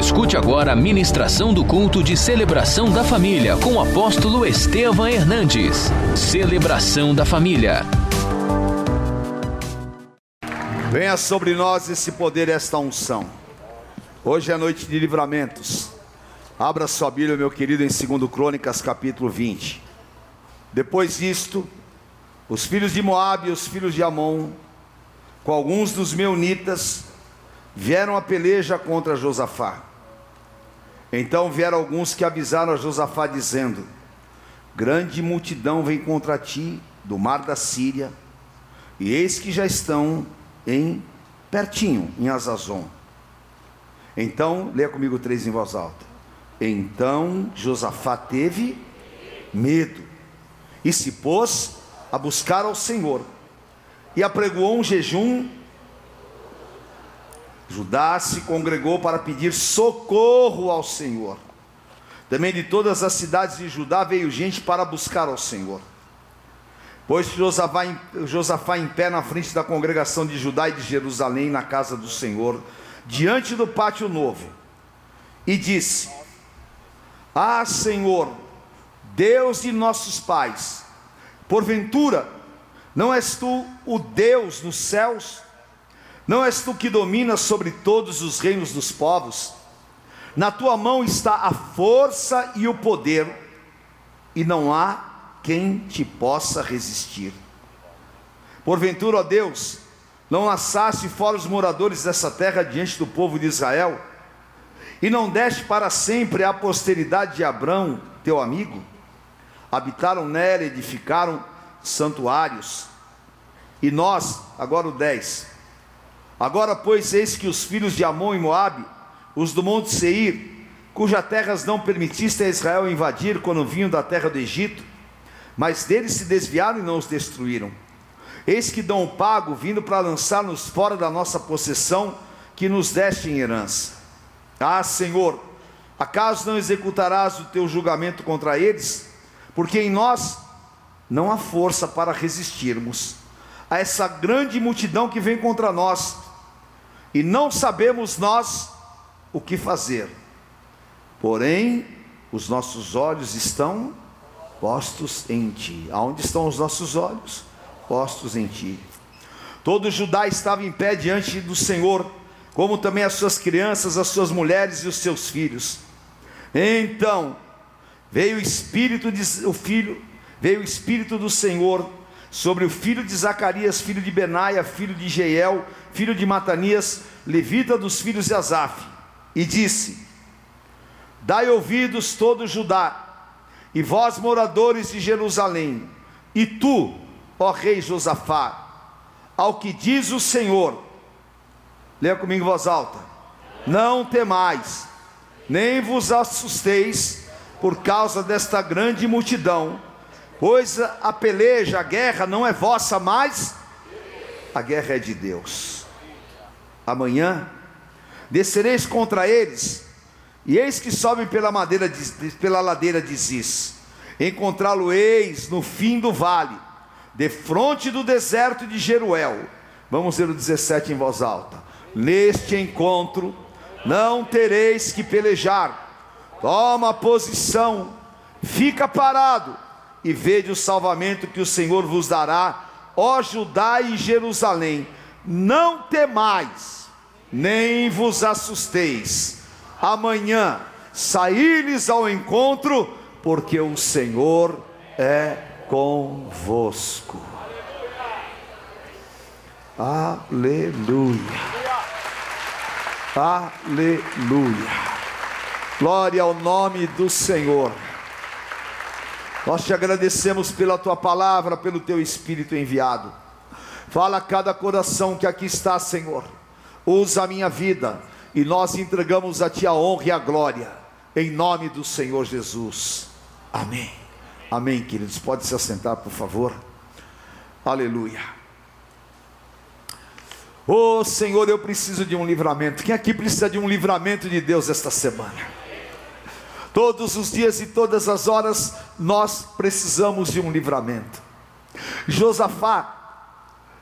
Escute agora a ministração do culto de celebração da família com o apóstolo Estevam Hernandes. Celebração da família. Venha sobre nós esse poder esta unção. Hoje é noite de livramentos. Abra sua Bíblia, meu querido, em 2 Crônicas, capítulo 20. Depois disto, os filhos de Moabe e os filhos de Amon, com alguns dos meunitas, vieram a peleja contra Josafá. Então vieram alguns que avisaram a Josafá, dizendo: Grande multidão vem contra ti do mar da Síria, e eis que já estão em pertinho, em Azazon. Então, leia comigo três em voz alta. Então Josafá teve medo e se pôs a buscar ao Senhor e apregoou um jejum. Judá se congregou para pedir socorro ao Senhor. Também de todas as cidades de Judá veio gente para buscar ao Senhor. Pois Josafá em, Josafá em pé na frente da congregação de Judá e de Jerusalém, na casa do Senhor, diante do pátio novo, e disse: Ah, Senhor, Deus de nossos pais, porventura, não és tu o Deus nos céus? Não és tu que dominas sobre todos os reinos dos povos? Na tua mão está a força e o poder, e não há quem te possa resistir. Porventura, ó Deus, não lançaste fora os moradores dessa terra diante do povo de Israel, e não deste para sempre a posteridade de Abrão, teu amigo? Habitaram nela, edificaram santuários. E nós, agora o 10. Agora, pois, eis que os filhos de Amon e Moabe, os do monte Seir, cujas terras não permitiste a Israel invadir quando vinham da terra do Egito, mas deles se desviaram e não os destruíram. Eis que dão um pago vindo para lançar-nos fora da nossa possessão, que nos deste em herança. Ah, Senhor, acaso não executarás o teu julgamento contra eles? Porque em nós não há força para resistirmos a essa grande multidão que vem contra nós, e não sabemos nós o que fazer. Porém, os nossos olhos estão postos em ti. Aonde estão os nossos olhos? Postos em ti. Todo Judá estava em pé diante do Senhor, como também as suas crianças, as suas mulheres e os seus filhos. Então veio o espírito de, o filho, veio o espírito do Senhor sobre o filho de Zacarias, filho de Benaia, filho de Jeiel, filho de Matanias, levita dos filhos de Asaf, e disse: Dai ouvidos todo Judá e vós, moradores de Jerusalém, e tu, ó rei Josafá, ao que diz o Senhor, leia comigo em voz alta: não temais, nem vos assusteis por causa desta grande multidão, pois a peleja, a guerra não é vossa, mas a guerra é de Deus. Amanhã descereis contra eles e eis que sobem pela, madeira de, pela ladeira de Ziz. Encontrá-lo-eis no fim do vale, defronte do deserto de Jeruel. Vamos ler o 17 em voz alta. Neste encontro não tereis que pelejar. Toma posição, fica parado e vede o salvamento que o Senhor vos dará, ó Judá e Jerusalém. Não temais, nem vos assusteis amanhã sair-lhes ao encontro, porque o Senhor é convosco. Aleluia. Aleluia. Glória ao nome do Senhor. Nós te agradecemos pela tua palavra, pelo teu espírito enviado. Fala a cada coração que aqui está, Senhor. Usa a minha vida e nós entregamos a Ti a honra e a glória, em nome do Senhor Jesus. Amém. Amém, queridos. Pode se assentar, por favor. Aleluia. Oh Senhor, eu preciso de um livramento. Quem aqui precisa de um livramento de Deus esta semana? Todos os dias e todas as horas nós precisamos de um livramento. Josafá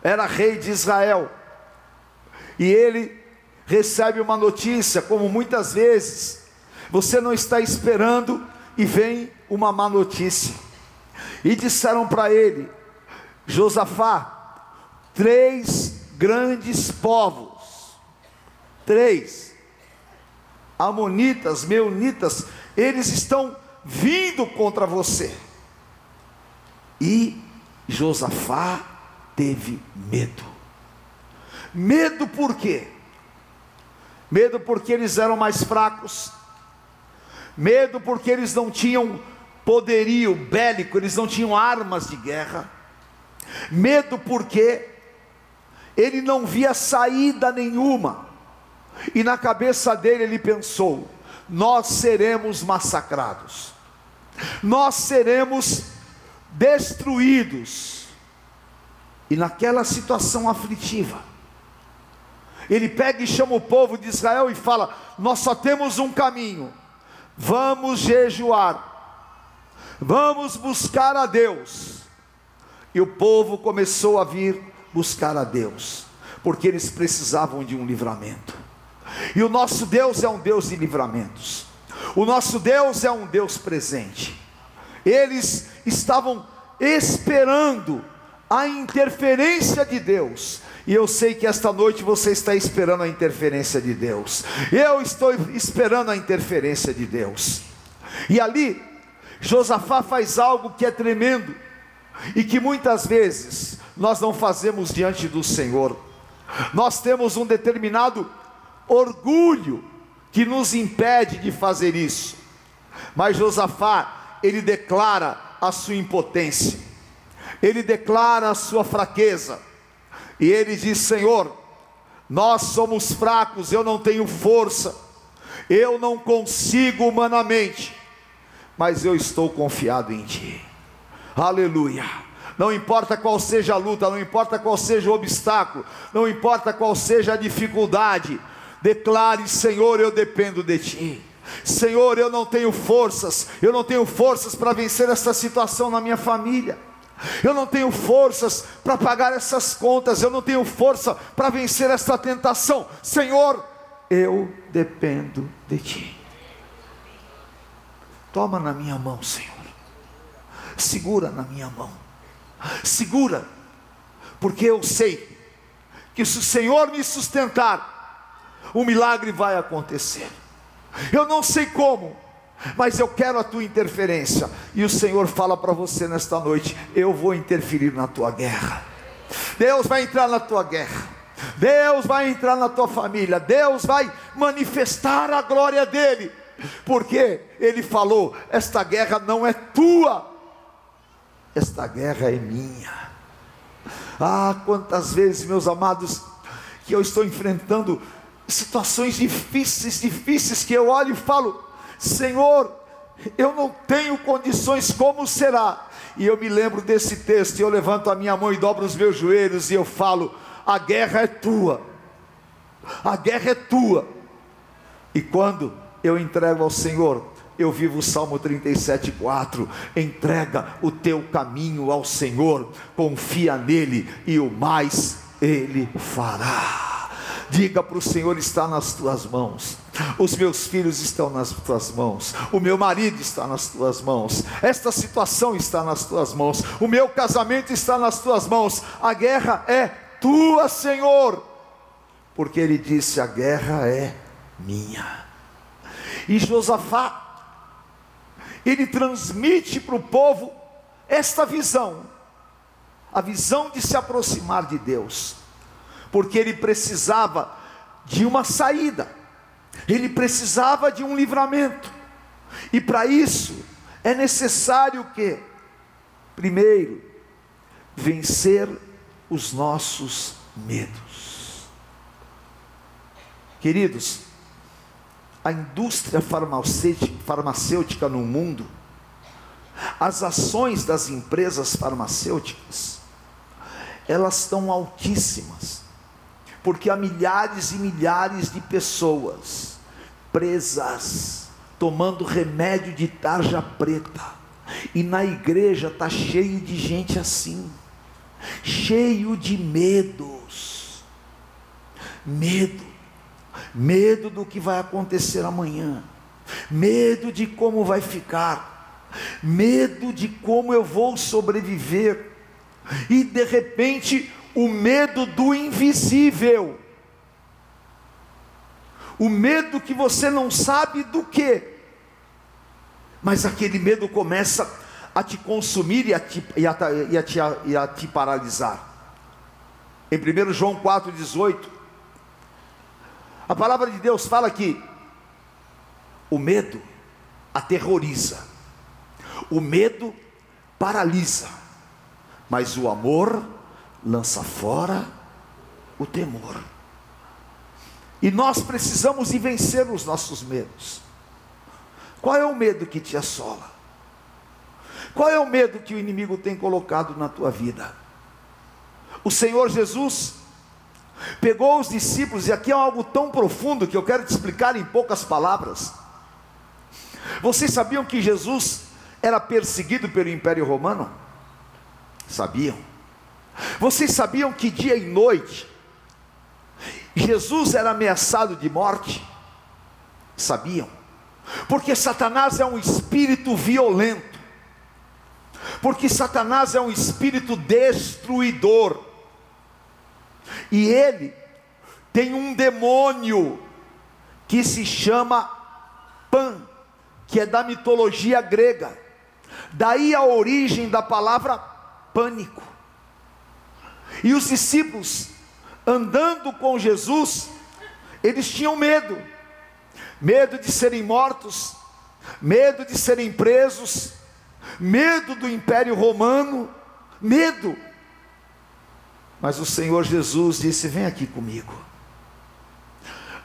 era rei de Israel e ele recebe uma notícia, como muitas vezes você não está esperando e vem uma má notícia. E disseram para ele: Josafá, três grandes povos, três, Amonitas, Meunitas, eles estão vindo contra você. E Josafá teve medo. Medo por quê? Medo porque eles eram mais fracos. Medo porque eles não tinham poderio bélico, eles não tinham armas de guerra. Medo porque ele não via saída nenhuma. E na cabeça dele ele pensou: nós seremos massacrados. Nós seremos destruídos. E naquela situação aflitiva, ele pega e chama o povo de Israel e fala: Nós só temos um caminho, vamos jejuar, vamos buscar a Deus. E o povo começou a vir buscar a Deus, porque eles precisavam de um livramento. E o nosso Deus é um Deus de livramentos, o nosso Deus é um Deus presente. Eles estavam esperando a interferência de Deus, e eu sei que esta noite você está esperando a interferência de Deus. Eu estou esperando a interferência de Deus. E ali, Josafá faz algo que é tremendo e que muitas vezes nós não fazemos diante do Senhor. Nós temos um determinado orgulho que nos impede de fazer isso. Mas Josafá, ele declara a sua impotência. Ele declara a sua fraqueza e ele diz: Senhor, nós somos fracos, eu não tenho força, eu não consigo humanamente, mas eu estou confiado em Ti. Aleluia. Não importa qual seja a luta, não importa qual seja o obstáculo, não importa qual seja a dificuldade, declare: Senhor, eu dependo de Ti. Senhor, eu não tenho forças, eu não tenho forças para vencer essa situação na minha família eu não tenho forças para pagar essas contas, eu não tenho força para vencer essa tentação. Senhor, eu dependo de Ti. Toma na minha mão, Senhor. Segura na minha mão. Segura, porque eu sei que se o Senhor me sustentar, o milagre vai acontecer. Eu não sei como, mas eu quero a tua interferência. E o Senhor fala para você nesta noite: eu vou interferir na tua guerra. Deus vai entrar na tua guerra. Deus vai entrar na tua família. Deus vai manifestar a glória dele. Porque ele falou: esta guerra não é tua. Esta guerra é minha. Ah, quantas vezes, meus amados, que eu estou enfrentando situações difíceis, difíceis, que eu olho e falo: Senhor, eu não tenho condições, como será? E eu me lembro desse texto, e eu levanto a minha mão e dobro os meus joelhos, e eu falo: a guerra é tua, a guerra é tua. E quando eu entrego ao Senhor, eu vivo o Salmo 37,4: entrega o teu caminho ao Senhor, confia nele, e o mais ele fará. Diga para o Senhor: está nas tuas mãos. Os meus filhos estão nas tuas mãos. O meu marido está nas tuas mãos. Esta situação está nas tuas mãos. O meu casamento está nas tuas mãos. A guerra é tua, Senhor. Porque ele disse: a guerra é minha. E Josafá, ele transmite para o povo esta visão, a visão de se aproximar de Deus porque ele precisava de uma saída, ele precisava de um livramento, e para isso é necessário que, primeiro, vencer os nossos medos. Queridos, a indústria farmacêutica, no mundo, as ações das empresas farmacêuticas, elas estão altíssimas porque há milhares e milhares de pessoas presas, tomando remédio de tarja preta, e na igreja está cheio de gente assim, cheio de medos, medo. medo do que vai acontecer amanhã, medo de como vai ficar, medo de como eu vou sobreviver, e de repente o medo do invisível, o medo que você não sabe do que, mas aquele medo começa a te consumir e a te, e a, e a te, e a te paralisar. Em 1 João 4,18, a palavra de Deus fala que o medo aterroriza, o medo paralisa, mas o amor lança fora o temor. E nós precisamos ir vencer os nossos medos. Qual é o medo que te assola? Qual é o medo que o inimigo tem colocado na tua vida? O Senhor Jesus pegou os discípulos, e aqui é algo tão profundo que eu quero te explicar em poucas palavras. Vocês sabiam que Jesus era perseguido pelo Império Romano? Sabiam? Vocês sabiam que dia e noite Jesus era ameaçado de morte? Sabiam? Porque Satanás é um espírito violento, porque Satanás é um espírito destruidor, e ele tem um demônio que se chama Pan, que é da mitologia grega, daí a origem da palavra pânico. E os discípulos, andando com Jesus, eles tinham medo medo de serem mortos, medo de serem presos, medo do império romano, medo. Mas o Senhor Jesus disse: Vem aqui comigo.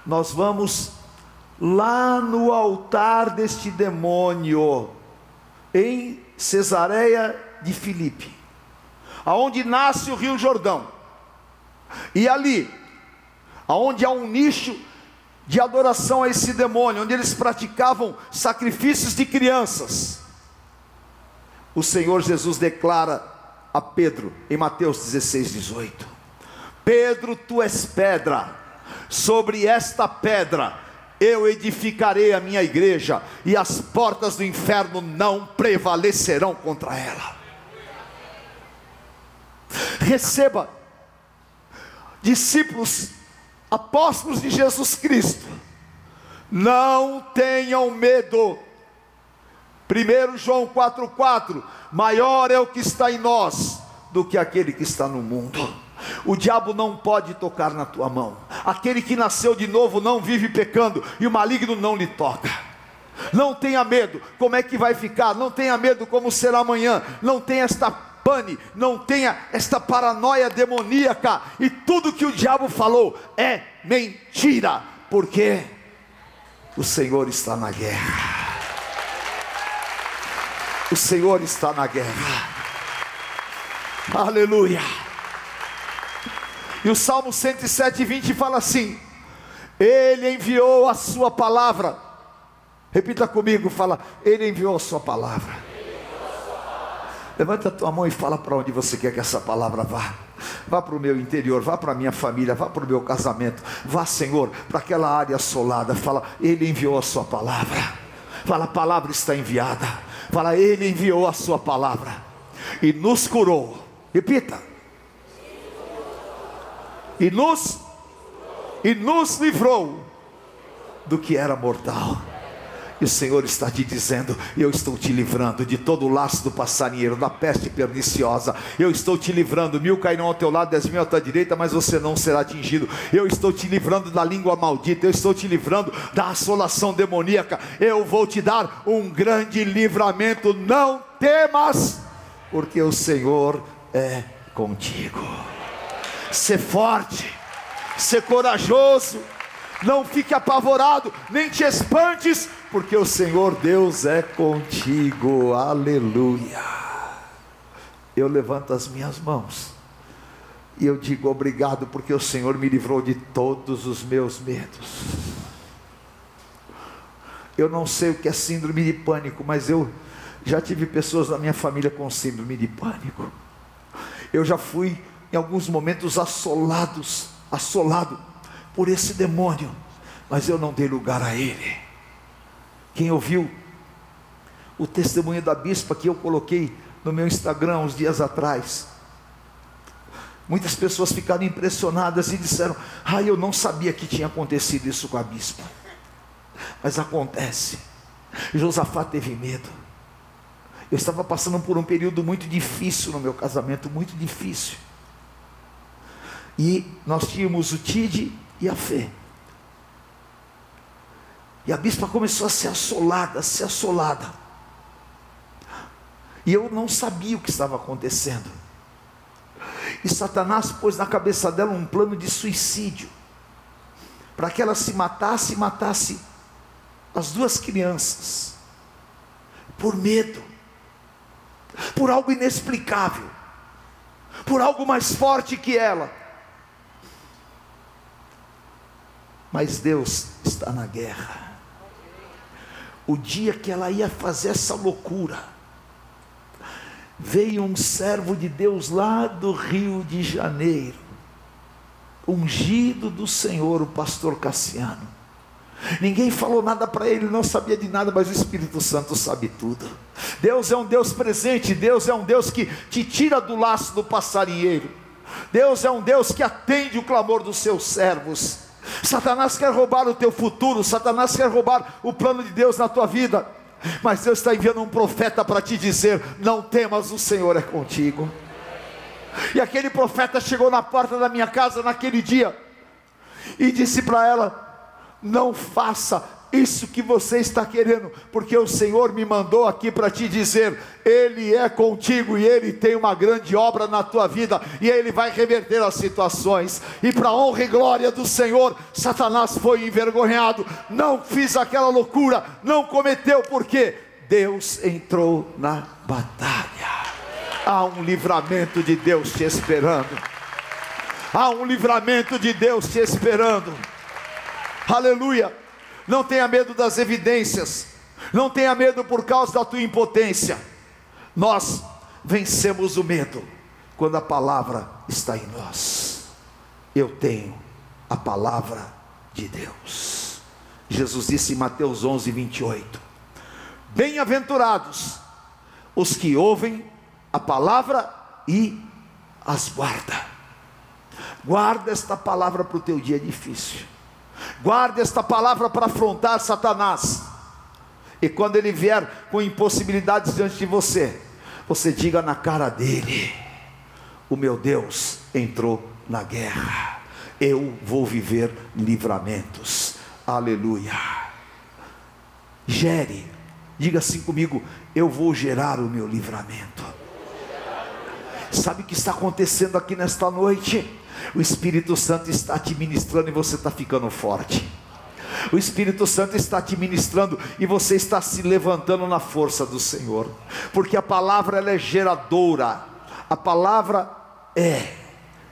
Nós vamos lá no altar deste demônio, em Cesareia de Filipe, aonde nasce o Rio Jordão. E ali, aonde há um nicho de adoração a esse demônio, onde eles praticavam sacrifícios de crianças. O Senhor Jesus declara a Pedro em Mateus 16, 18: Pedro, tu és pedra, sobre esta pedra eu edificarei a minha igreja, e as portas do inferno não prevalecerão contra ela. Receba, discípulos apóstolos de Jesus Cristo, não tenham medo. 1 João 4,4: maior é o que está em nós do que aquele que está no mundo. O diabo não pode tocar na tua mão. Aquele que nasceu de novo não vive pecando e o maligno não lhe toca. Não tenha medo, como é que vai ficar? Não tenha medo como será amanhã. Não tenha esta pane, não tenha esta paranoia demoníaca, e tudo que o diabo falou é mentira, porque o Senhor está na guerra. O Senhor está na guerra. Aleluia. E o Salmo 107, 20 fala assim: Ele enviou a sua palavra. Repita comigo, fala, Ele enviou a sua palavra Levanta a tua mão e fala para onde você quer que essa palavra vá. Vá para o meu interior, vá para a minha família, vá para o meu casamento. Vá, Senhor, para aquela área assolada. Fala, Ele enviou a sua palavra. Fala, a palavra está enviada. Fala, Ele enviou a sua palavra e nos curou. Repita. E nos e nos livrou do que era mortal. E o Senhor está te dizendo: Eu estou te livrando de todo o laço do passarinheiro, da peste perniciosa. Eu estou te livrando. Mil cairão ao teu lado, dez mil à tua direita, mas você não será atingido. Eu estou te livrando da língua maldita. Eu estou te livrando da assolação demoníaca. Eu vou te dar um grande livramento. Não temas, porque o Senhor é contigo. Ser forte, ser corajoso não fique apavorado, nem te espantes, porque o Senhor Deus é contigo, aleluia. Eu levanto as minhas mãos e eu digo obrigado, porque o Senhor me livrou de todos os meus medos. Eu não sei o que é síndrome de pânico, mas eu já tive pessoas na minha família com síndrome de pânico. Eu já fui em alguns momentos assolados, assolado por esse demônio. mas eu não dei lugar a ele. Quem ouviu o testemunho da bispa que eu coloquei no meu Instagram uns dias atrás? Muitas pessoas ficaram impressionadas e disseram: Ah, eu não sabia que tinha acontecido isso com a bispa. Mas acontece. Josafá teve medo. Eu estava passando por um período muito difícil no meu casamento, muito difícil. E nós tínhamos o Tide e a fé. E a bispa começou a ser assolada, a ser assolada. E eu não sabia o que estava acontecendo. E Satanás pôs na cabeça dela um plano de suicídio, para que ela se matasse e matasse as duas crianças, por medo, por algo inexplicável, por algo mais forte que ela. Mas Deus está na guerra. O dia que ela ia fazer essa loucura, veio um servo de Deus lá do Rio de Janeiro, ungido do Senhor, o pastor Cassiano. Ninguém falou nada para ele, não sabia de nada, mas o Espírito Santo sabe tudo. Deus é um Deus presente, Deus é um Deus que te tira do laço do passarinheiro. Deus é um Deus que atende o clamor dos seus servos. Satanás quer roubar o teu futuro, Satanás quer roubar o plano de Deus na tua vida. Mas Deus está enviando um profeta para te dizer: não temas, o Senhor é contigo. E aquele profeta chegou na porta da minha casa naquele dia e disse para ela: não faça isso que você está querendo, porque o Senhor me mandou aqui para te dizer: Ele é contigo e Ele tem uma grande obra na tua vida, e Ele vai reverter as situações. E para honra e glória do Senhor, Satanás foi envergonhado, não fiz aquela loucura, não cometeu, porque Deus entrou na batalha. Há um livramento de Deus te esperando. Há um livramento de Deus te esperando. Aleluia. Não tenha medo das evidências. Não tenha medo por causa da tua impotência. Nós vencemos o medo quando a palavra está em nós. Eu tenho a palavra de Deus. Jesus disse em Mateus 11, 28: Bem-aventurados os que ouvem a palavra e as guarda. Guarda esta palavra para o teu dia difícil. Guarde esta palavra para afrontar Satanás. E quando ele vier com impossibilidades diante de você, você diga na cara dele: O meu Deus entrou na guerra. Eu vou viver livramentos. Aleluia. Gere. Diga assim comigo: Eu vou gerar o meu livramento. Sabe o que está acontecendo aqui nesta noite? O Espírito Santo está te ministrando e você está ficando forte. O Espírito Santo está te ministrando e você está se levantando na força do Senhor, porque a palavra ela é geradora, a palavra é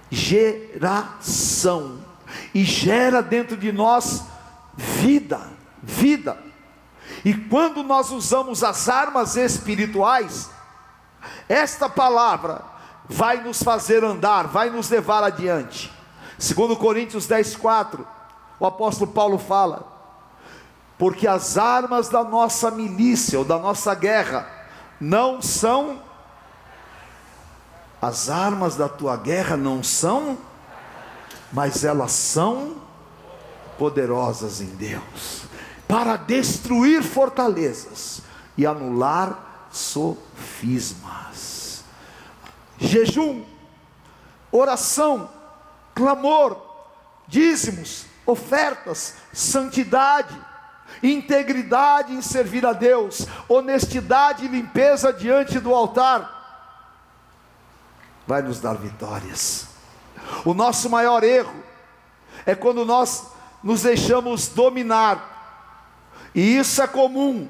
geração e gera dentro de nós vida, vida. E quando nós usamos as armas espirituais, esta palavra vai nos fazer andar, vai nos levar adiante. Segundo Coríntios 10, 4, o apóstolo Paulo fala, porque as armas da nossa milícia, ou da nossa guerra, não são, as armas da tua guerra não são, mas elas são poderosas em Deus, para destruir fortalezas e anular sofismas jejum, oração, clamor, dízimos, ofertas, santidade, integridade em servir a Deus, honestidade e limpeza diante do altar, vai nos dar vitórias. O nosso maior erro é quando nós nos deixamos dominar, e isso é comum,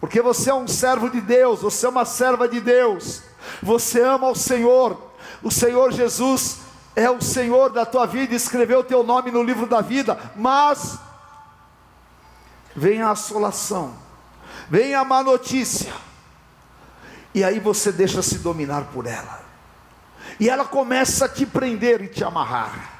porque você é um servo de Deus, você é uma serva de Deus você ama o Senhor, o Senhor Jesus é o Senhor da tua vida, escreveu o teu nome no livro da vida, mas vem a assolação, vem a má notícia, e aí você deixa se dominar por ela, e ela começa a te prender e te amarrar.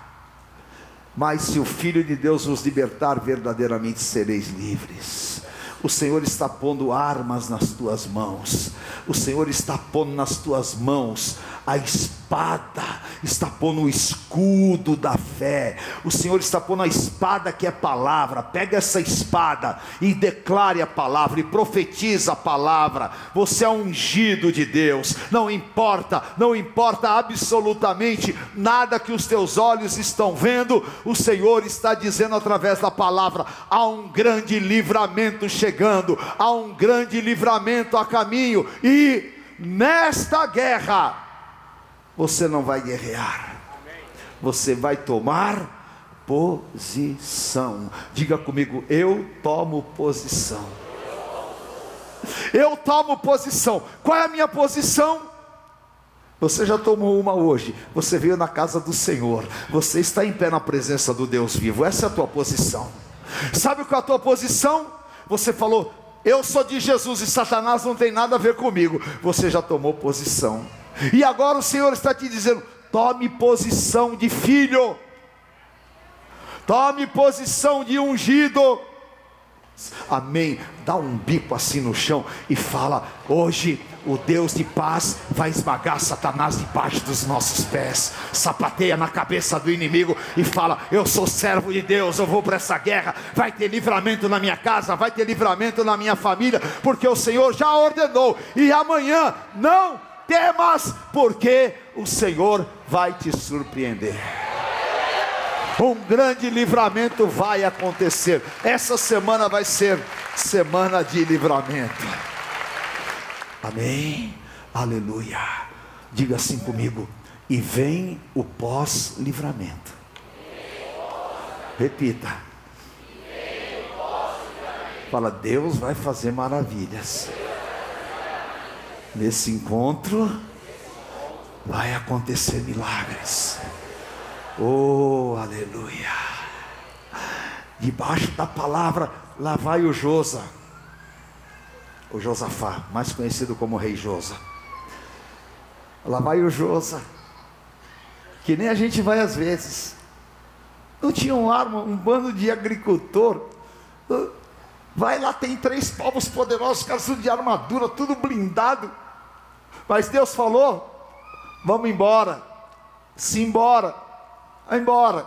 Mas se o Filho de Deus nos libertar, verdadeiramente sereis livres. O Senhor está pondo armas nas tuas mãos. O Senhor está pondo nas tuas mãos a espada, está pondo o escudo da fé. O Senhor está pondo a espada que é palavra. Pega essa espada e declare a palavra e profetiza a palavra. Você é ungido de Deus. Não importa, não importa absolutamente nada que os teus olhos estão vendo. O Senhor está dizendo através da palavra: há um grande livramento chegando, há um grande livramento a caminho e nesta guerra você não vai guerrear, você vai tomar posição. Diga comigo, eu tomo posição. Eu tomo posição. Qual é a minha posição? Você já tomou uma hoje. Você veio na casa do Senhor. Você está em pé na presença do Deus vivo. Essa é a tua posição. Sabe qual é a tua posição? Você falou, eu sou de Jesus e Satanás não tem nada a ver comigo. Você já tomou posição. E agora o Senhor está te dizendo: tome posição de filho, tome posição de ungido. Amém. Dá um bico assim no chão e fala: hoje o Deus de paz vai esmagar Satanás debaixo dos nossos pés. Sapateia na cabeça do inimigo e fala: Eu sou servo de Deus, eu vou para essa guerra. Vai ter livramento na minha casa, vai ter livramento na minha família, porque o Senhor já ordenou. E amanhã não temas, porque o Senhor vai te surpreender. Um grande livramento vai acontecer. Essa semana vai ser semana de livramento. Amém. Aleluia. Diga assim comigo. E vem o pós-livramento. Repita. Fala, Deus vai fazer maravilhas. Nesse encontro vai acontecer milagres. Oh, aleluia. Debaixo da palavra, lá vai o Josa, o Josafá, mais conhecido como Rei Josa. Lá vai o Josa, que nem a gente vai às vezes. Não tinha um arma, um bando de agricultor. Vai lá, tem três povos poderosos, caras de armadura, tudo blindado. Mas Deus falou: vamos embora, se embora, vai embora.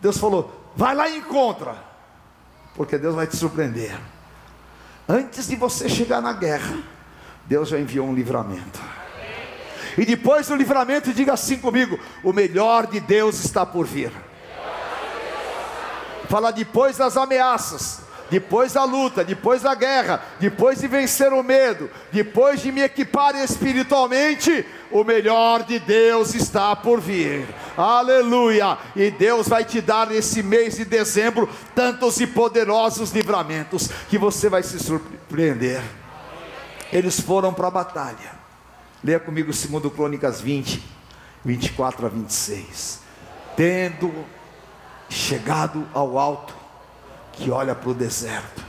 Deus falou: vai lá e encontra, porque Deus vai te surpreender. Antes de você chegar na guerra, Deus já enviou um livramento. E depois do livramento, diga assim comigo: o melhor de Deus está por vir. Fala depois das ameaças, depois da luta, depois da guerra, depois de vencer o medo, depois de me equipar espiritualmente, o melhor de Deus está por vir. Aleluia! E Deus vai te dar nesse mês de dezembro tantos e poderosos livramentos que você vai se surpreender. Eles foram para a batalha. Leia comigo 2 Crônicas 20, 24 a 26. Tendo chegado ao alto, que olha para o deserto.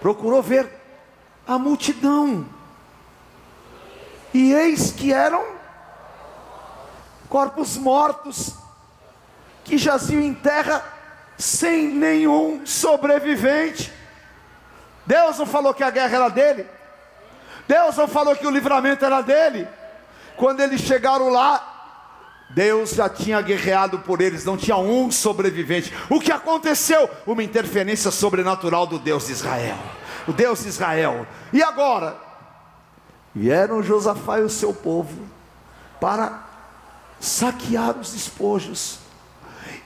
Procurou ver a multidão. E eis que eram corpos mortos que jaziam em terra sem nenhum sobrevivente. Deus não falou que a guerra era dele. Deus não falou que o livramento era dele. Quando eles chegaram lá, Deus já tinha guerreado por eles, não tinha um sobrevivente. O que aconteceu? Uma interferência sobrenatural do Deus de Israel. O Deus de Israel. E agora? Vieram Josafá e o seu povo para saquear os despojos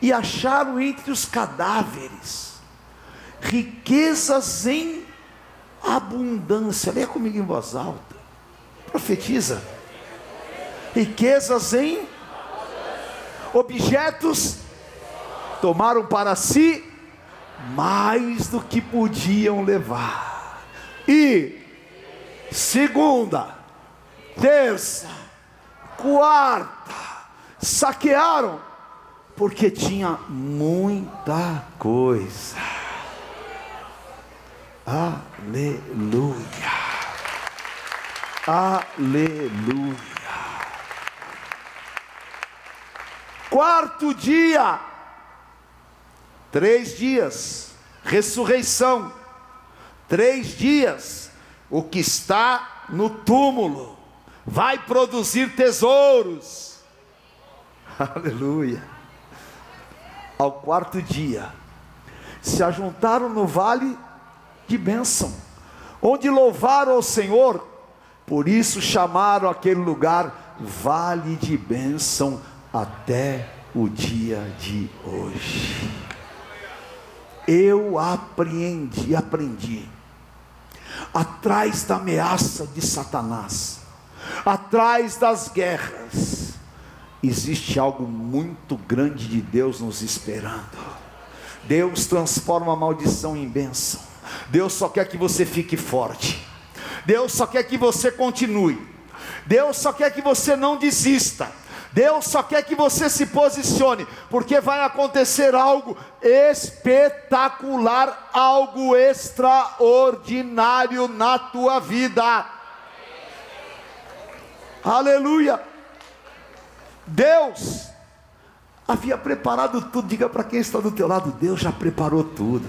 e acharam entre os cadáveres riquezas em abundância. Leia comigo em voz alta. Profetiza. Riquezas em objetos, tomaram para si mais do que podiam levar. E segunda, terça, quarta, saquearam, porque tinha muita coisa. Aleluia. Aleluia. Quarto dia, três dias, ressurreição, três dias, o que está no túmulo vai produzir tesouros. Aleluia. Ao quarto dia, se ajuntaram no vale de bênção, onde louvaram ao Senhor, por isso chamaram aquele lugar vale de bênção até o dia de hoje. Eu apreendi, aprendi, atrás da ameaça de Satanás, atrás das guerras, existe algo muito grande de Deus nos esperando. Deus transforma a maldição em bênção. Deus só quer que você fique forte. Deus só quer que você continue. Deus só quer que você não desista. Deus só quer que você se posicione, porque vai acontecer algo espetacular, algo extraordinário na tua vida. Aleluia. Deus havia preparado tudo. Diga para quem está do teu lado, Deus já preparou tudo.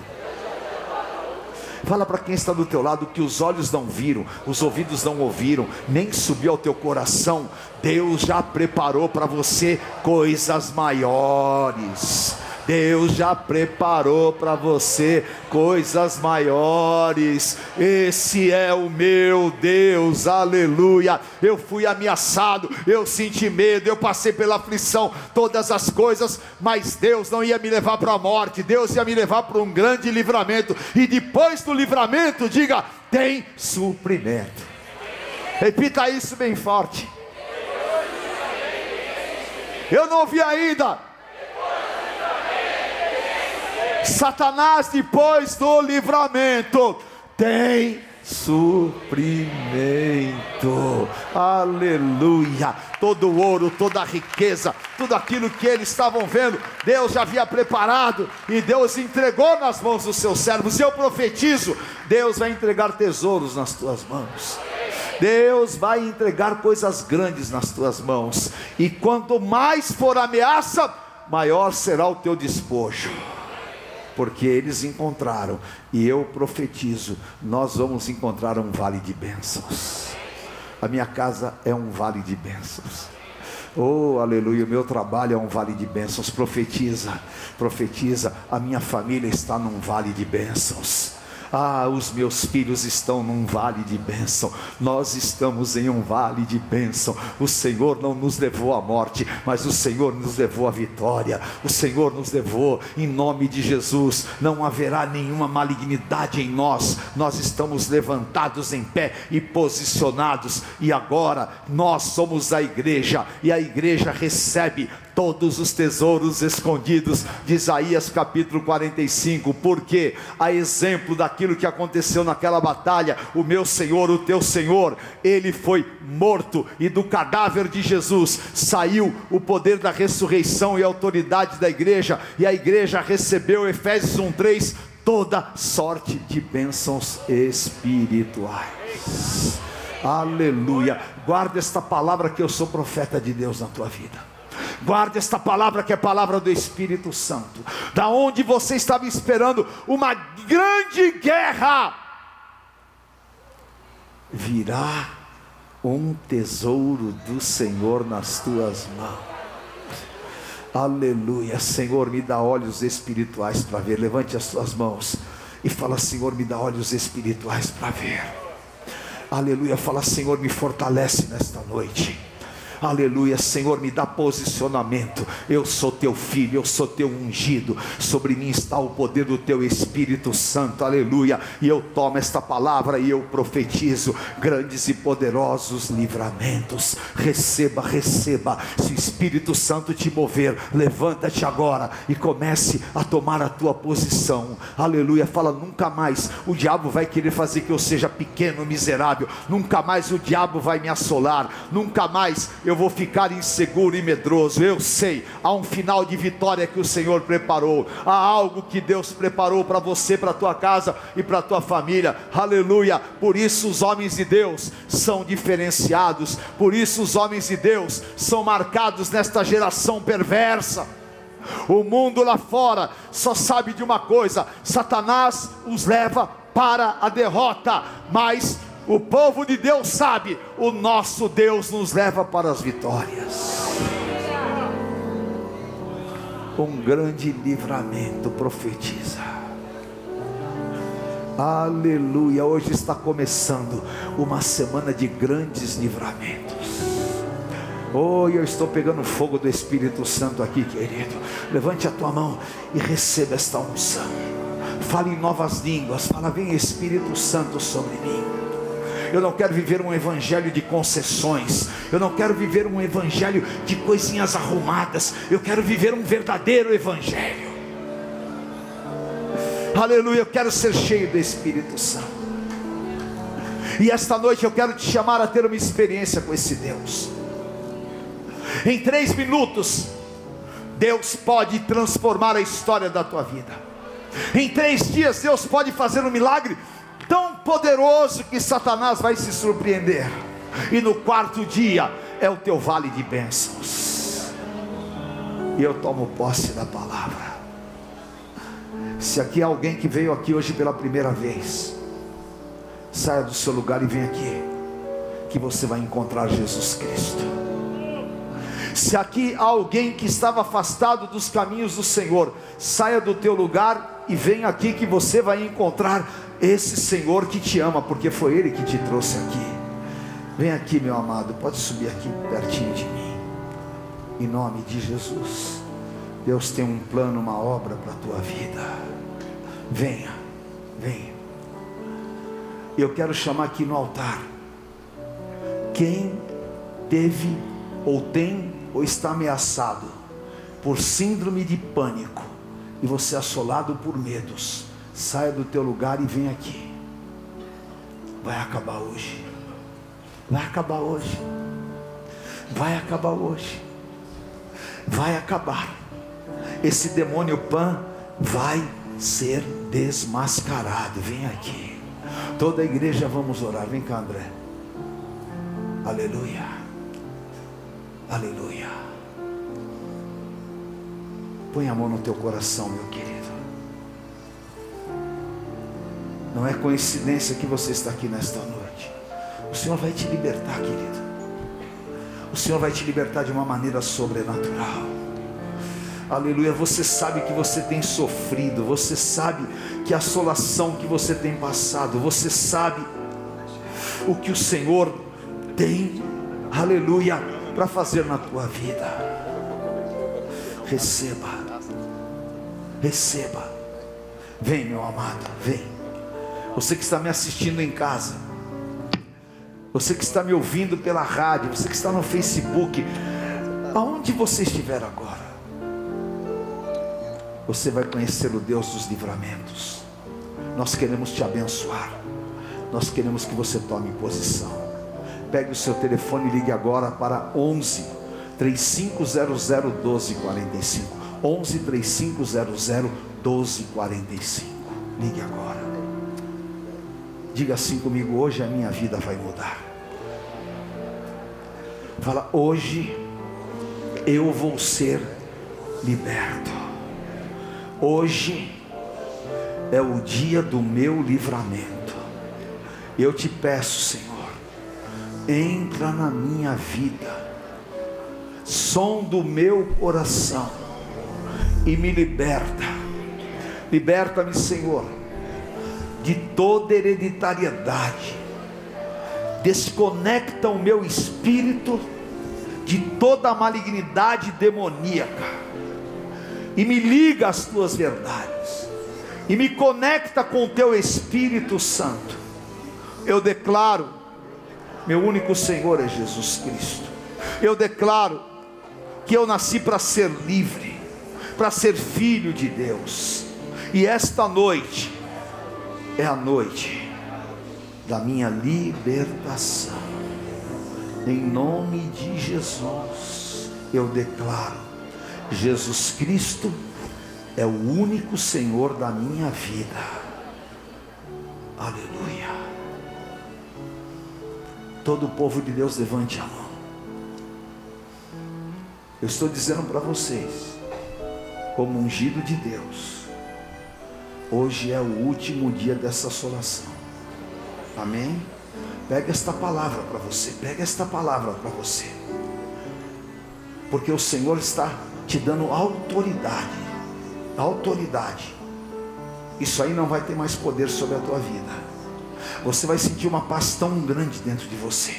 Fala para quem está do teu lado que os olhos não viram, os ouvidos não ouviram, nem subiu ao teu coração. Deus já preparou para você coisas maiores. Deus já preparou para você coisas maiores. Esse é o meu Deus, aleluia. Eu fui ameaçado, eu senti medo, eu passei pela aflição, todas as coisas, mas Deus não ia me levar para a morte, Deus ia me levar para um grande livramento. E depois do livramento, diga: tem suprimento. Repita isso bem forte. Eu não ouvi ainda. Satanás, depois do livramento, tem suprimento. Aleluia. Todo ouro, toda a riqueza, tudo aquilo que eles estavam vendo, Deus já havia preparado e Deus entregou nas mãos dos seus servos. Eu profetizo: Deus vai entregar tesouros nas tuas mãos. Deus vai entregar coisas grandes nas tuas mãos. E quanto mais for ameaça, maior será o teu despojo porque eles encontraram, e eu profetizo: nós vamos encontrar um vale de bênçãos. A minha casa é um vale de bênçãos. Oh, aleluia, o meu trabalho é um vale de bênçãos. Profetiza, profetiza, a minha família está num vale de bênçãos. Ah, os meus filhos estão num vale de bênção. Nós estamos em um vale de bênção. O Senhor não nos levou à morte, mas o Senhor nos levou à vitória. O Senhor nos levou em nome de Jesus. Não haverá nenhuma malignidade em nós. Nós estamos levantados em pé e posicionados. E agora nós somos a igreja e a igreja recebe todos os tesouros escondidos de Isaías capítulo 45, porque a exemplo daquilo que aconteceu naquela batalha, o meu Senhor, o teu Senhor, ele foi morto e do cadáver de Jesus saiu o poder da ressurreição e a autoridade da igreja, e a igreja recebeu Efésios 1:3 toda sorte de bênçãos espirituais. Aleluia. Guarda esta palavra que eu sou profeta de Deus na tua vida. Guarde esta palavra que é palavra do Espírito Santo. Da onde você estava esperando uma grande guerra, virá um tesouro do Senhor nas tuas mãos. Aleluia, Senhor, me dá olhos espirituais para ver. Levante as tuas mãos e fala: Senhor, me dá olhos espirituais para ver. Aleluia, fala: Senhor, me fortalece nesta noite. Aleluia, Senhor, me dá posicionamento. Eu sou teu filho, eu sou teu ungido. Sobre mim está o poder do teu Espírito Santo. Aleluia. E eu tomo esta palavra e eu profetizo grandes e poderosos livramentos. Receba, receba. Se o Espírito Santo te mover, levanta-te agora e comece a tomar a tua posição. Aleluia. Fala nunca mais o diabo vai querer fazer que eu seja pequeno, miserável. Nunca mais o diabo vai me assolar. Nunca mais eu vou ficar inseguro e medroso. Eu sei, há um final de vitória que o Senhor preparou, há algo que Deus preparou para você, para tua casa e para tua família. Aleluia! Por isso os homens de Deus são diferenciados, por isso os homens de Deus são marcados nesta geração perversa. O mundo lá fora só sabe de uma coisa: Satanás os leva para a derrota, mas o povo de Deus sabe, o nosso Deus nos leva para as vitórias. Um grande livramento profetiza. Aleluia. Hoje está começando uma semana de grandes livramentos. Oh, eu estou pegando fogo do Espírito Santo aqui, querido. Levante a tua mão e receba esta unção. Fale em novas línguas. Fala, vem Espírito Santo sobre mim. Eu não quero viver um evangelho de concessões. Eu não quero viver um evangelho de coisinhas arrumadas. Eu quero viver um verdadeiro evangelho. Aleluia, eu quero ser cheio do Espírito Santo. E esta noite eu quero te chamar a ter uma experiência com esse Deus. Em três minutos, Deus pode transformar a história da tua vida. Em três dias, Deus pode fazer um milagre tão poderoso que Satanás vai se surpreender. E no quarto dia é o teu vale de bênçãos. E eu tomo posse da palavra. Se aqui há alguém que veio aqui hoje pela primeira vez, saia do seu lugar e vem aqui, que você vai encontrar Jesus Cristo. Se aqui há alguém que estava afastado dos caminhos do Senhor, saia do teu lugar e vem aqui que você vai encontrar esse Senhor que te ama, porque foi Ele que te trouxe aqui. Vem aqui, meu amado, pode subir aqui pertinho de mim. Em nome de Jesus. Deus tem um plano, uma obra para a tua vida. Venha, venha. Eu quero chamar aqui no altar. Quem teve, ou tem, ou está ameaçado por síndrome de pânico, e você é assolado por medos Saia do teu lugar e vem aqui. Vai acabar hoje. Vai acabar hoje. Vai acabar hoje. Vai acabar. Esse demônio pan vai ser desmascarado. Vem aqui. Toda a igreja vamos orar. Vem cá, André. Aleluia. Aleluia. Põe a mão no teu coração, meu querido. Não é coincidência que você está aqui nesta noite. O Senhor vai te libertar, querido. O Senhor vai te libertar de uma maneira sobrenatural. Aleluia. Você sabe que você tem sofrido, você sabe que a assolação que você tem passado, você sabe o que o Senhor tem, aleluia, para fazer na tua vida. Receba, receba. Vem, meu amado, vem. Você que está me assistindo em casa, você que está me ouvindo pela rádio, você que está no Facebook, aonde você estiver agora, você vai conhecer o Deus dos livramentos. Nós queremos te abençoar. Nós queremos que você tome posição. Pegue o seu telefone e ligue agora para 11 3500 1245. 11 3500 1245. Ligue agora. Diga assim comigo: hoje a minha vida vai mudar. Fala, hoje eu vou ser liberto. Hoje é o dia do meu livramento. Eu te peço, Senhor, entra na minha vida, som do meu coração e me liberta. Liberta-me, Senhor de toda hereditariedade, desconecta o meu espírito de toda malignidade demoníaca, e me liga às tuas verdades, e me conecta com o teu Espírito Santo. Eu declaro, meu único Senhor é Jesus Cristo. Eu declaro que eu nasci para ser livre, para ser filho de Deus. E esta noite é a noite da minha libertação. Em nome de Jesus, eu declaro: Jesus Cristo é o único Senhor da minha vida. Aleluia. Todo o povo de Deus levante a mão. Eu estou dizendo para vocês, como ungido de Deus, hoje é o último dia dessa assolação. Amém? Pega esta palavra para você, pega esta palavra para você. Porque o Senhor está te dando autoridade. Autoridade. Isso aí não vai ter mais poder sobre a tua vida. Você vai sentir uma paz tão grande dentro de você.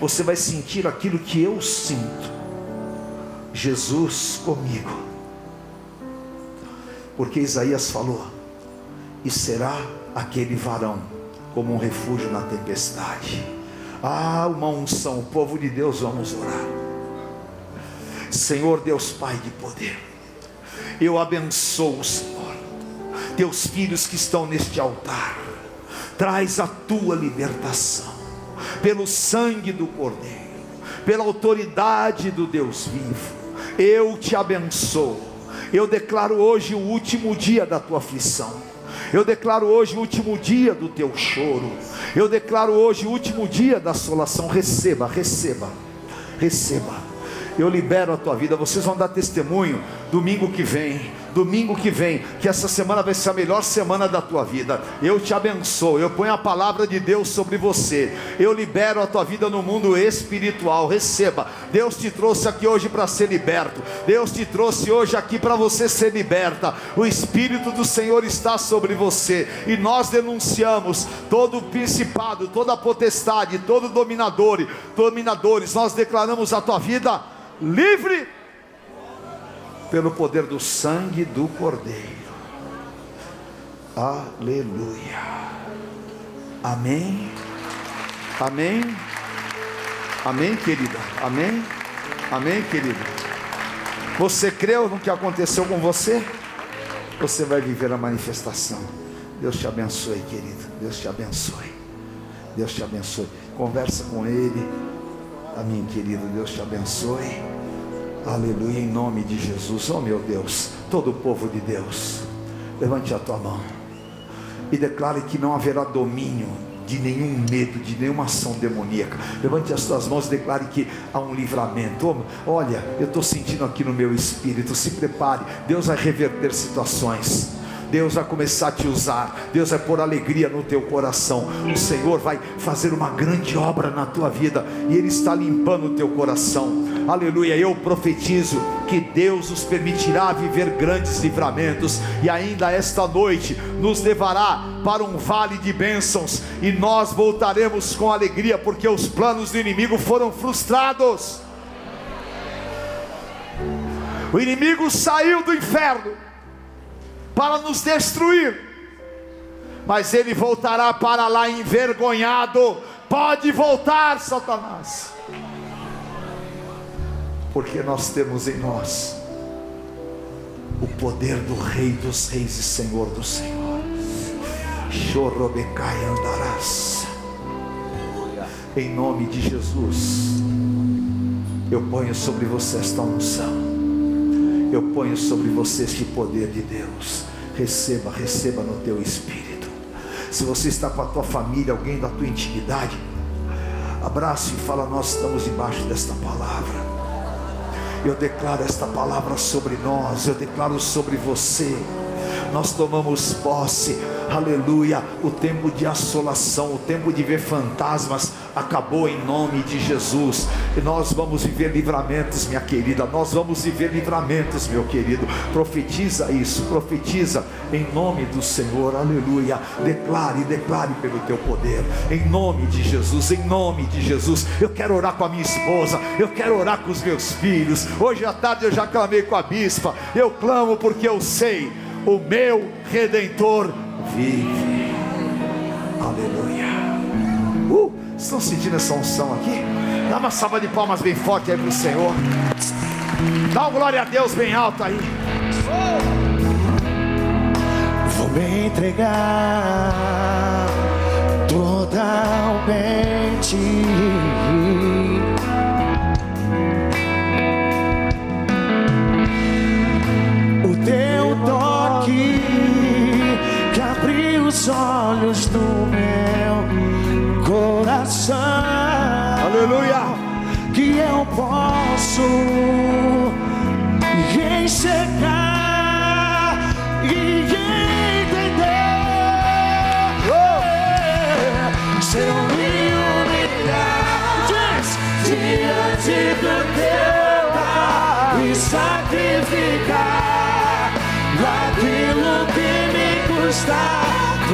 Você vai sentir aquilo que eu sinto. Jesus comigo. Porque Isaías falou: "E será aquele varão como um refúgio na tempestade. Ah, uma unção, o povo de Deus, vamos orar. Senhor Deus Pai de poder, eu abençoo, Senhor, teus filhos que estão neste altar, traz a tua libertação, pelo sangue do Cordeiro, pela autoridade do Deus vivo, eu te abençoo, eu declaro hoje o último dia da tua aflição eu declaro hoje o último dia do teu choro. Eu declaro hoje o último dia da assolação. Receba, receba, receba. Eu libero a tua vida. Vocês vão dar testemunho domingo que vem domingo que vem, que essa semana vai ser a melhor semana da tua vida. Eu te abençoo, eu ponho a palavra de Deus sobre você. Eu libero a tua vida no mundo espiritual. Receba. Deus te trouxe aqui hoje para ser liberto. Deus te trouxe hoje aqui para você ser liberta. O espírito do Senhor está sobre você e nós denunciamos todo o principado, toda a potestade, todo dominador, dominadores. Nós declaramos a tua vida livre pelo poder do sangue do Cordeiro. Aleluia. Amém. Amém. Amém, querida. Amém. Amém, querida. Você creu no que aconteceu com você? Você vai viver a manifestação. Deus te abençoe, querido. Deus te abençoe. Deus te abençoe. Conversa com Ele. Amém, querido. Deus te abençoe. Aleluia, em nome de Jesus. Oh meu Deus, todo o povo de Deus, levante a tua mão e declare que não haverá domínio de nenhum medo, de nenhuma ação demoníaca. Levante as tuas mãos e declare que há um livramento. Oh, olha, eu estou sentindo aqui no meu espírito. Se prepare, Deus vai reverter situações. Deus vai começar a te usar, Deus vai pôr alegria no teu coração, o Senhor vai fazer uma grande obra na tua vida, e Ele está limpando o teu coração aleluia. Eu profetizo que Deus nos permitirá viver grandes livramentos, e ainda esta noite nos levará para um vale de bênçãos, e nós voltaremos com alegria, porque os planos do inimigo foram frustrados. O inimigo saiu do inferno para nos destruir, mas ele voltará para lá envergonhado. Pode voltar, Satanás porque nós temos em nós o poder do Rei dos Reis e Senhor dos Senhores. Chorobecai andarás. Em nome de Jesus, eu ponho sobre você esta unção. Eu ponho sobre você este poder de Deus. Receba, receba no teu espírito. Se você está com a tua família, alguém da tua intimidade, abraço e fala: Nós estamos debaixo desta palavra. Eu declaro esta palavra sobre nós, eu declaro sobre você. Nós tomamos posse, aleluia. O tempo de assolação, o tempo de ver fantasmas acabou em nome de Jesus. E nós vamos viver livramentos, minha querida. Nós vamos viver livramentos, meu querido. Profetiza isso, profetiza em nome do Senhor. Aleluia. Declare, declare pelo teu poder. Em nome de Jesus, em nome de Jesus. Eu quero orar com a minha esposa, eu quero orar com os meus filhos. Hoje à tarde eu já clamei com a bispa. Eu clamo porque eu sei, o meu redentor vive. Estão sentindo essa unção aqui? Dá uma salva de palmas bem forte aí para o Senhor. Dá uma glória a Deus bem alto aí. Vou me entregar totalmente luz do meu coração. Aleluia. Que eu posso enxergar e entender. Se eu me humilhar diante do teu altar e sacrificar aquilo que me custa,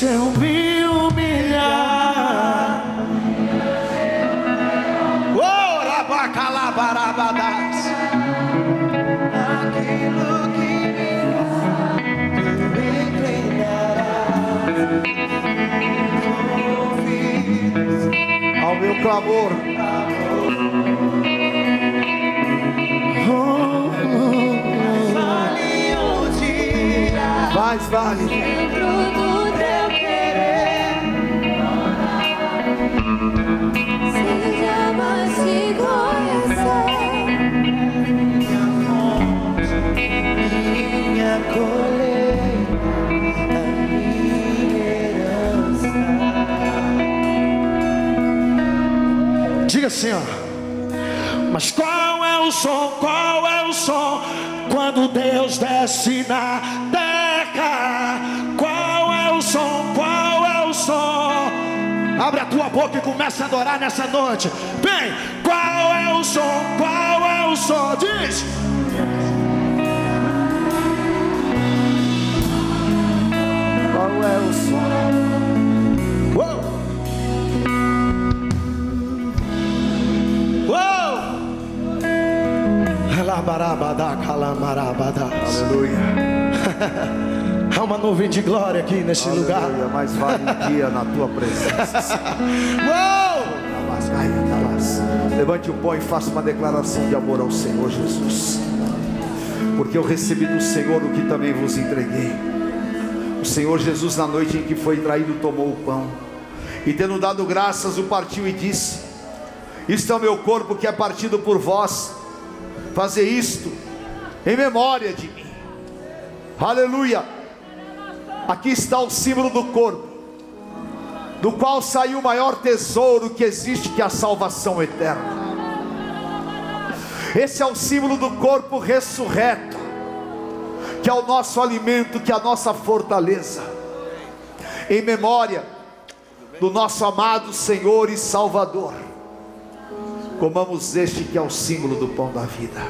Se eu me humilhar, rabacalabarabadas. Aquilo que me tu inclinarás. Ao meu clamor. Mais vale. do teu querer, assim, ó. Mas qual é o som? Qual é o som quando Deus desce na terra? Qual é o som? Qual é o som? Abre a tua boca e começa a adorar nessa noite. Bem, qual é o som? Qual é o som? Diz. Qual é o som? Aleluia. Há uma nuvem de glória aqui lugar. Aleluia. Mais vale um dia na tua presença. Uou! Levante o pó e faça uma declaração de amor ao Senhor Jesus. Porque eu recebi do Senhor o que também vos entreguei. O Senhor Jesus, na noite em que foi traído, tomou o pão. E tendo dado graças, o partiu e disse: Isto é o meu corpo que é partido por vós. Fazer isto em memória de mim. Aleluia. Aqui está o símbolo do corpo, do qual saiu o maior tesouro que existe, que é a salvação eterna. Esse é o símbolo do corpo ressurreto, que é o nosso alimento, que é a nossa fortaleza. Em memória do nosso amado Senhor e Salvador. Comamos este que é o símbolo do pão da vida.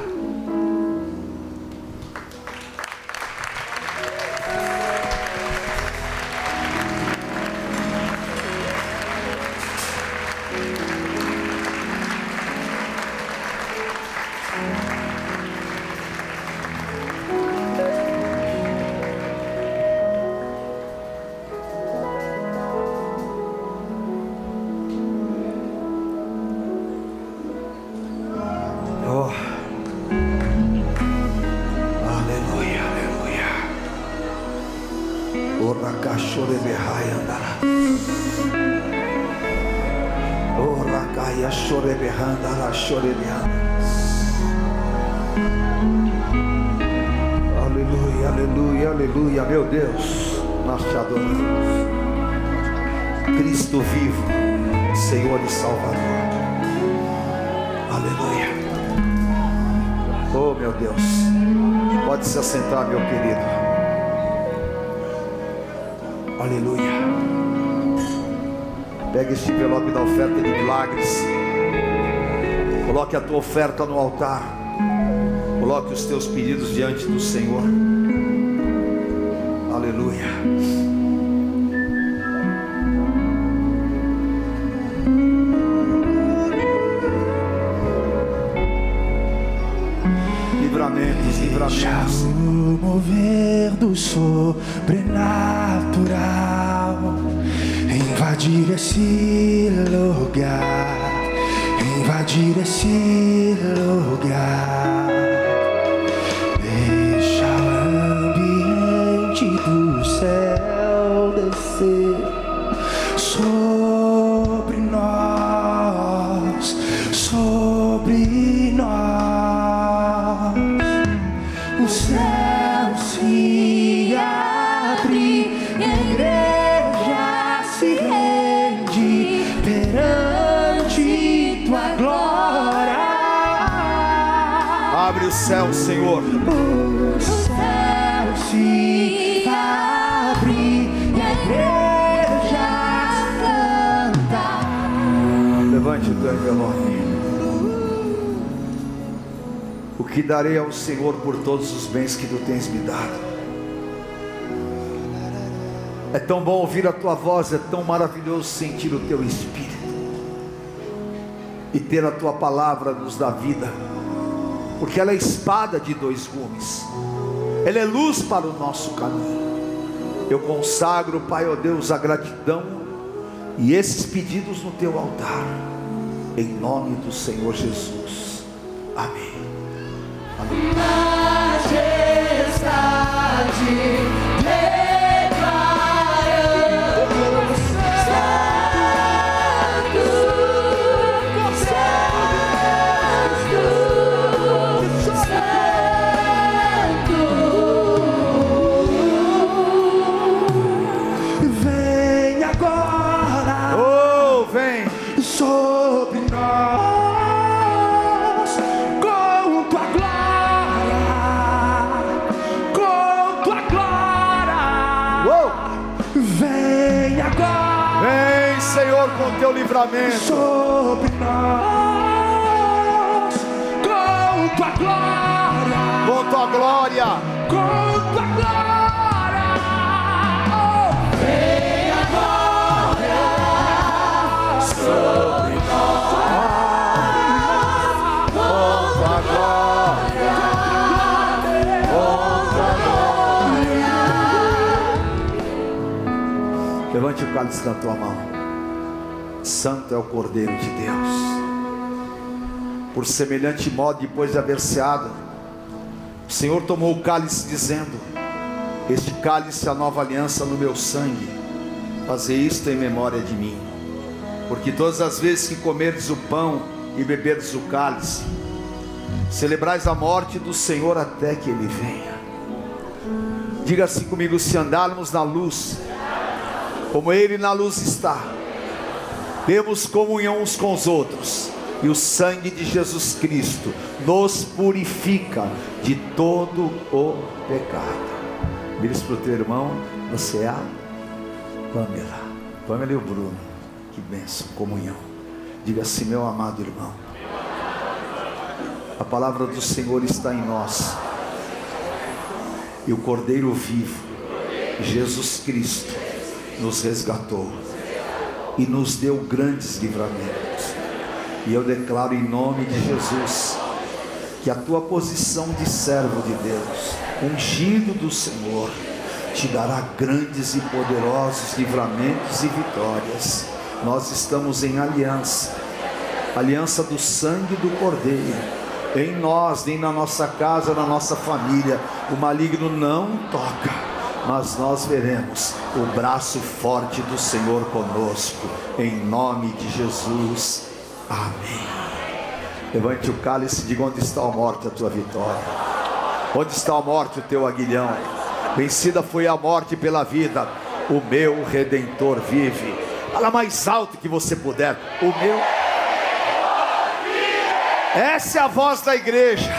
Deus, pode se assentar, meu querido. Aleluia. Pega este envelope da oferta de milagres. Coloque a tua oferta no altar. Coloque os teus pedidos diante do Senhor. Aleluia. Livramentos, livramentos. O mover do sobrenatural invadir esse lugar, invadir esse lugar. Deixa o ambiente do céu descer Teu envelope. O que darei ao Senhor por todos os bens que tu tens me dado? É tão bom ouvir a tua voz, é tão maravilhoso sentir o teu espírito. E ter a tua palavra nos dá vida, porque ela é espada de dois gumes, ela é luz para o nosso caminho. Eu consagro, Pai, ó Deus, a gratidão e esses pedidos no teu altar, em nome do Senhor Jesus. Amém. Amém. Vem com teu livramento. sobre nós com tua glória, com tua glória. com tua glória. Oh, vem agora sobre tua glória. Levante o cálice na tua mão. Santo é o Cordeiro de Deus. Por semelhante modo, depois de haver ceado, o Senhor tomou o cálice, dizendo: Este cálice é a nova aliança no meu sangue. Fazer isto em memória de mim. Porque todas as vezes que comerdes o pão e beberdes o cálice, celebrais a morte do Senhor até que ele venha. Diga assim comigo: se andarmos na luz, como ele na luz está, temos comunhão uns com os outros, e o sangue de Jesus Cristo nos purifica de todo o pecado. Vire para o teu irmão, você é a Pamela. Pamela e o Bruno, que bênção, comunhão. Diga assim, meu amado irmão. A palavra do Senhor está em nós. E o Cordeiro vivo, Jesus Cristo, nos resgatou e nos deu grandes livramentos. E eu declaro em nome de Jesus que a tua posição de servo de Deus, ungido do Senhor, te dará grandes e poderosos livramentos e vitórias. Nós estamos em aliança, aliança do sangue do Cordeiro. Em nós, nem na nossa casa, na nossa família, o maligno não toca, mas nós veremos o braço forte do Senhor conosco, em nome de Jesus. Amém. Levante o cálice e diga onde está a morte, a tua vitória. Onde está a morte, o teu aguilhão? Vencida foi a morte pela vida. O meu redentor vive. Fala mais alto que você puder. O meu. Essa é a voz da igreja.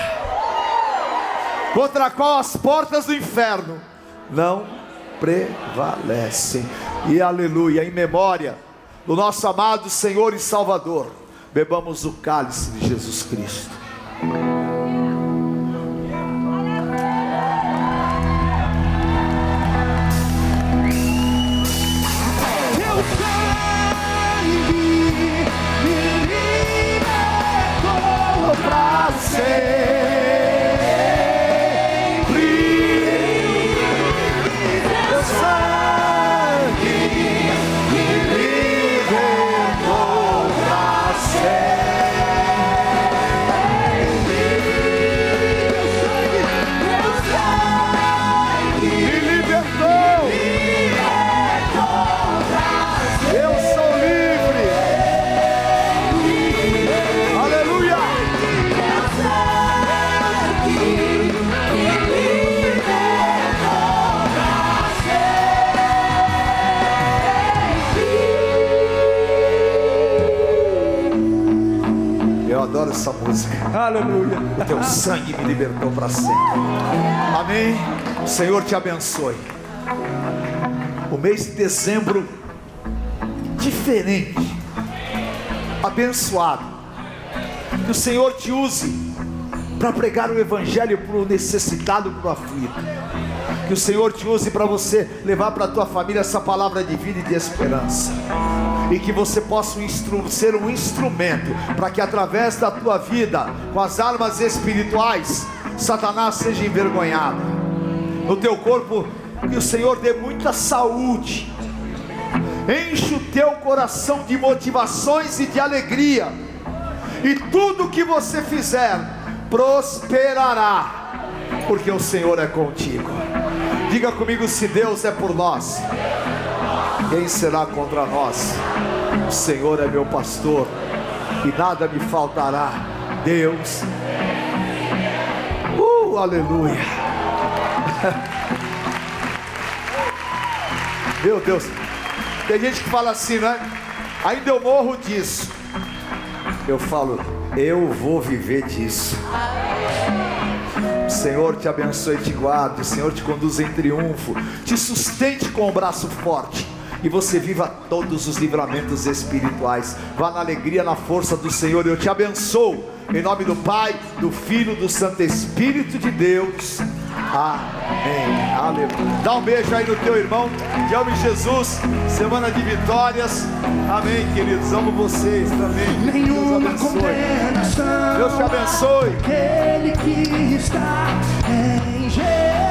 Contra a qual as portas do inferno não prevalecem. E aleluia, em memória do nosso amado Senhor e Salvador, bebamos o cálice de Jesus Cristo. Sangue me libertou para sempre. Amém. Senhor te abençoe. O mês de dezembro diferente, abençoado. Que o Senhor te use para pregar o Evangelho para o necessitado, para o aflito. Que o Senhor te use para você levar para a tua família essa palavra de vida e de esperança. E que você possa um ser um instrumento para que através da tua vida, com as armas espirituais, Satanás seja envergonhado. No teu corpo, que o Senhor dê muita saúde. Enche o teu coração de motivações e de alegria. E tudo que você fizer prosperará, porque o Senhor é contigo. Diga comigo: se Deus é por nós, quem será contra nós? O Senhor é meu pastor e nada me faltará. Deus, uh, aleluia. Meu Deus, tem gente que fala assim, né? Ainda eu morro disso. Eu falo, eu vou viver disso. Senhor te abençoe e te guarde, Senhor te conduza em triunfo, te sustente com o braço forte e você viva todos os livramentos espirituais. Vá na alegria, na força do Senhor. Eu te abençoo em nome do Pai, do Filho, do Santo Espírito de Deus. Amém. Aleluia. Dá um beijo aí no teu irmão. Te amo em Jesus. Semana de vitórias. Amém, queridos. Amo vocês também. Nenhuma Deus condenação. Deus te abençoe. Aquele que está em Jesus.